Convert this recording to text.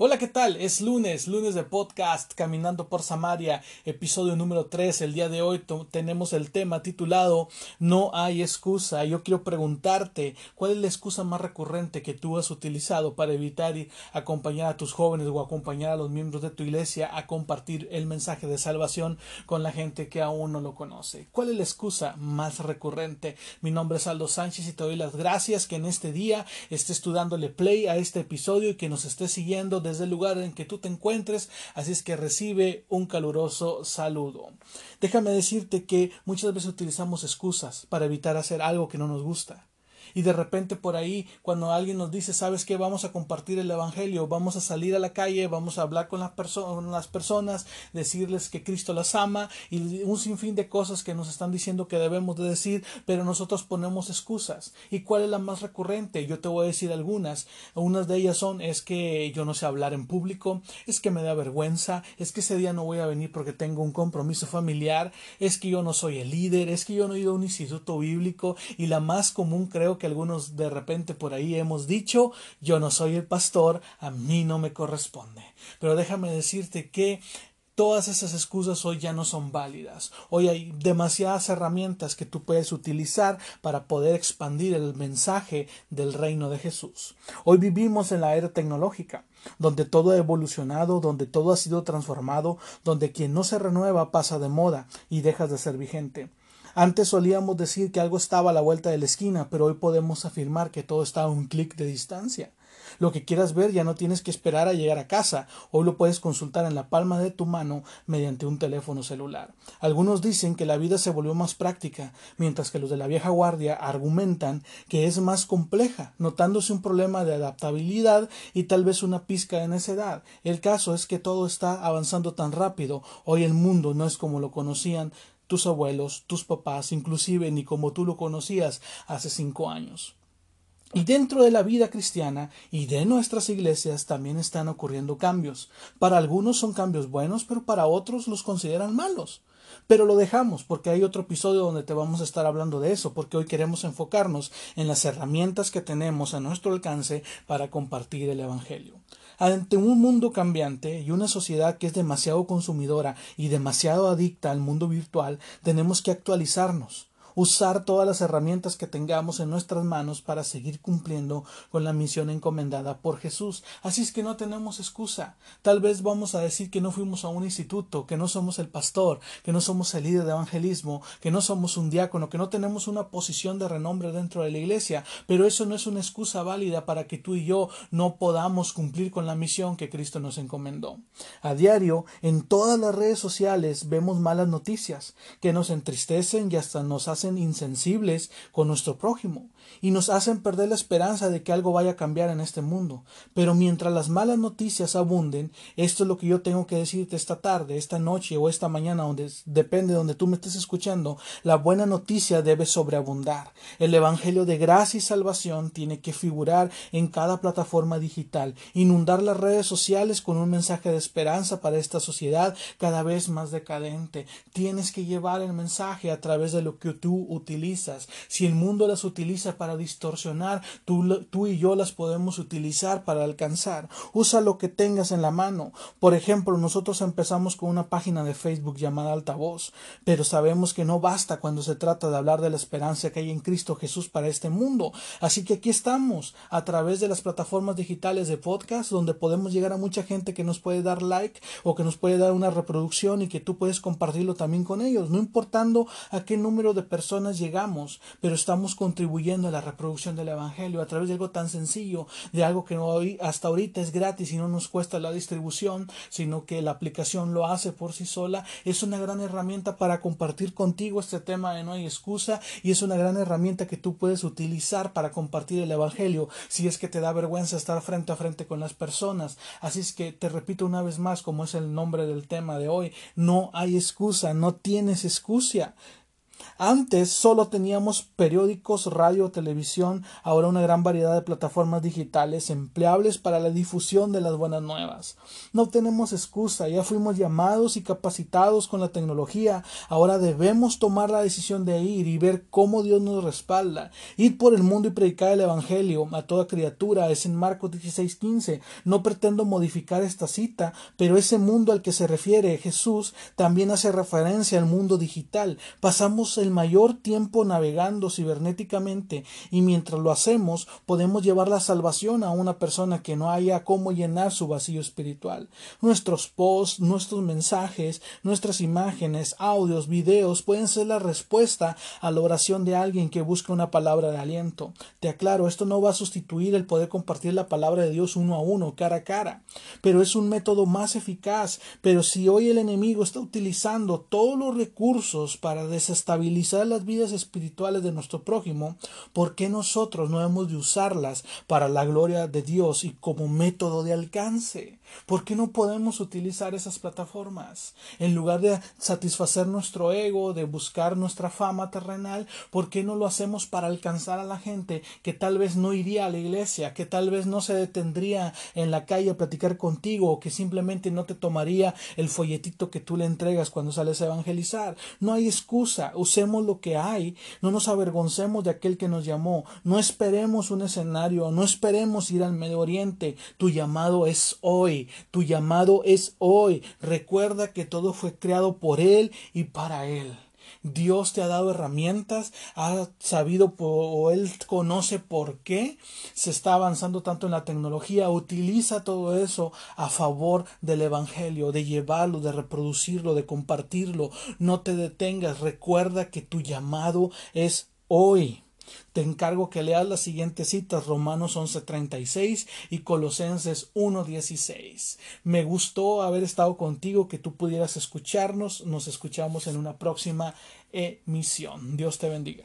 Hola, ¿qué tal? Es lunes, lunes de podcast Caminando por Samaria, episodio número 3. El día de hoy tenemos el tema titulado No hay excusa. Yo quiero preguntarte, ¿cuál es la excusa más recurrente que tú has utilizado para evitar acompañar a tus jóvenes o acompañar a los miembros de tu iglesia a compartir el mensaje de salvación con la gente que aún no lo conoce? ¿Cuál es la excusa más recurrente? Mi nombre es Aldo Sánchez y te doy las gracias que en este día estés dándole play a este episodio y que nos estés siguiendo desde el lugar en que tú te encuentres, así es que recibe un caluroso saludo. Déjame decirte que muchas veces utilizamos excusas para evitar hacer algo que no nos gusta y de repente por ahí cuando alguien nos dice sabes que vamos a compartir el evangelio vamos a salir a la calle vamos a hablar con las, las personas decirles que Cristo las ama y un sinfín de cosas que nos están diciendo que debemos de decir pero nosotros ponemos excusas. Y cuál es la más recurrente yo te voy a decir algunas. Unas de ellas son es que yo no sé hablar en público es que me da vergüenza es que ese día no voy a venir porque tengo un compromiso familiar es que yo no soy el líder es que yo no he ido a un instituto bíblico y la más común creo que algunos de repente por ahí hemos dicho, yo no soy el pastor, a mí no me corresponde. Pero déjame decirte que todas esas excusas hoy ya no son válidas. Hoy hay demasiadas herramientas que tú puedes utilizar para poder expandir el mensaje del reino de Jesús. Hoy vivimos en la era tecnológica, donde todo ha evolucionado, donde todo ha sido transformado, donde quien no se renueva pasa de moda y deja de ser vigente. Antes solíamos decir que algo estaba a la vuelta de la esquina, pero hoy podemos afirmar que todo está a un clic de distancia. Lo que quieras ver ya no tienes que esperar a llegar a casa, hoy lo puedes consultar en la palma de tu mano mediante un teléfono celular. Algunos dicen que la vida se volvió más práctica, mientras que los de la vieja guardia argumentan que es más compleja, notándose un problema de adaptabilidad y tal vez una pizca de necedad. El caso es que todo está avanzando tan rápido, hoy el mundo no es como lo conocían tus abuelos, tus papás, inclusive ni como tú lo conocías hace cinco años. Y dentro de la vida cristiana y de nuestras iglesias también están ocurriendo cambios. Para algunos son cambios buenos, pero para otros los consideran malos. Pero lo dejamos porque hay otro episodio donde te vamos a estar hablando de eso, porque hoy queremos enfocarnos en las herramientas que tenemos a nuestro alcance para compartir el Evangelio. Ante un mundo cambiante y una sociedad que es demasiado consumidora y demasiado adicta al mundo virtual, tenemos que actualizarnos usar todas las herramientas que tengamos en nuestras manos para seguir cumpliendo con la misión encomendada por Jesús. Así es que no tenemos excusa. Tal vez vamos a decir que no fuimos a un instituto, que no somos el pastor, que no somos el líder de evangelismo, que no somos un diácono, que no tenemos una posición de renombre dentro de la iglesia, pero eso no es una excusa válida para que tú y yo no podamos cumplir con la misión que Cristo nos encomendó. A diario, en todas las redes sociales vemos malas noticias que nos entristecen y hasta nos hacen insensibles con nuestro prójimo y nos hacen perder la esperanza de que algo vaya a cambiar en este mundo. Pero mientras las malas noticias abunden, esto es lo que yo tengo que decirte esta tarde, esta noche o esta mañana, donde depende de donde tú me estés escuchando, la buena noticia debe sobreabundar. El Evangelio de gracia y salvación tiene que figurar en cada plataforma digital, inundar las redes sociales con un mensaje de esperanza para esta sociedad cada vez más decadente. Tienes que llevar el mensaje a través de lo que tú utilizas. Si el mundo las utiliza para distorsionar, tú, tú y yo las podemos utilizar para alcanzar. Usa lo que tengas en la mano. Por ejemplo, nosotros empezamos con una página de Facebook llamada Altavoz, pero sabemos que no basta cuando se trata de hablar de la esperanza que hay en Cristo Jesús para este mundo. Así que aquí estamos, a través de las plataformas digitales de podcast, donde podemos llegar a mucha gente que nos puede dar like o que nos puede dar una reproducción y que tú puedes compartirlo también con ellos, no importando a qué número de personas llegamos, pero estamos contribuyendo a la reproducción del Evangelio a través de algo tan sencillo, de algo que hoy, hasta ahorita es gratis y no nos cuesta la distribución, sino que la aplicación lo hace por sí sola. Es una gran herramienta para compartir contigo este tema de no hay excusa y es una gran herramienta que tú puedes utilizar para compartir el Evangelio si es que te da vergüenza estar frente a frente con las personas. Así es que te repito una vez más, como es el nombre del tema de hoy, no hay excusa, no tienes excusa. Antes solo teníamos periódicos, radio, televisión, ahora una gran variedad de plataformas digitales empleables para la difusión de las buenas nuevas. No tenemos excusa, ya fuimos llamados y capacitados con la tecnología, ahora debemos tomar la decisión de ir y ver cómo Dios nos respalda. Ir por el mundo y predicar el Evangelio a toda criatura es en Marcos 16:15. No pretendo modificar esta cita, pero ese mundo al que se refiere Jesús también hace referencia al mundo digital. Pasamos el mayor tiempo navegando cibernéticamente y mientras lo hacemos podemos llevar la salvación a una persona que no haya cómo llenar su vacío espiritual. Nuestros posts, nuestros mensajes, nuestras imágenes, audios, videos pueden ser la respuesta a la oración de alguien que busca una palabra de aliento. Te aclaro, esto no va a sustituir el poder compartir la palabra de Dios uno a uno, cara a cara, pero es un método más eficaz. Pero si hoy el enemigo está utilizando todos los recursos para desestabilizar las vidas espirituales de nuestro prójimo, ¿por qué nosotros no hemos de usarlas para la gloria de Dios y como método de alcance? ¿Por qué no podemos utilizar esas plataformas? En lugar de satisfacer nuestro ego, de buscar nuestra fama terrenal, ¿por qué no lo hacemos para alcanzar a la gente que tal vez no iría a la iglesia, que tal vez no se detendría en la calle a platicar contigo o que simplemente no te tomaría el folletito que tú le entregas cuando sales a evangelizar? No hay excusa, usemos lo que hay, no nos avergoncemos de aquel que nos llamó, no esperemos un escenario, no esperemos ir al Medio Oriente, tu llamado es tu llamado es hoy, recuerda que todo fue creado por Él y para Él. Dios te ha dado herramientas, ha sabido o Él conoce por qué se está avanzando tanto en la tecnología. Utiliza todo eso a favor del Evangelio, de llevarlo, de reproducirlo, de compartirlo. No te detengas. Recuerda que tu llamado es hoy. Te encargo que leas las siguientes citas, Romanos 11:36 y Colosenses 1:16. Me gustó haber estado contigo, que tú pudieras escucharnos. Nos escuchamos en una próxima emisión. Dios te bendiga.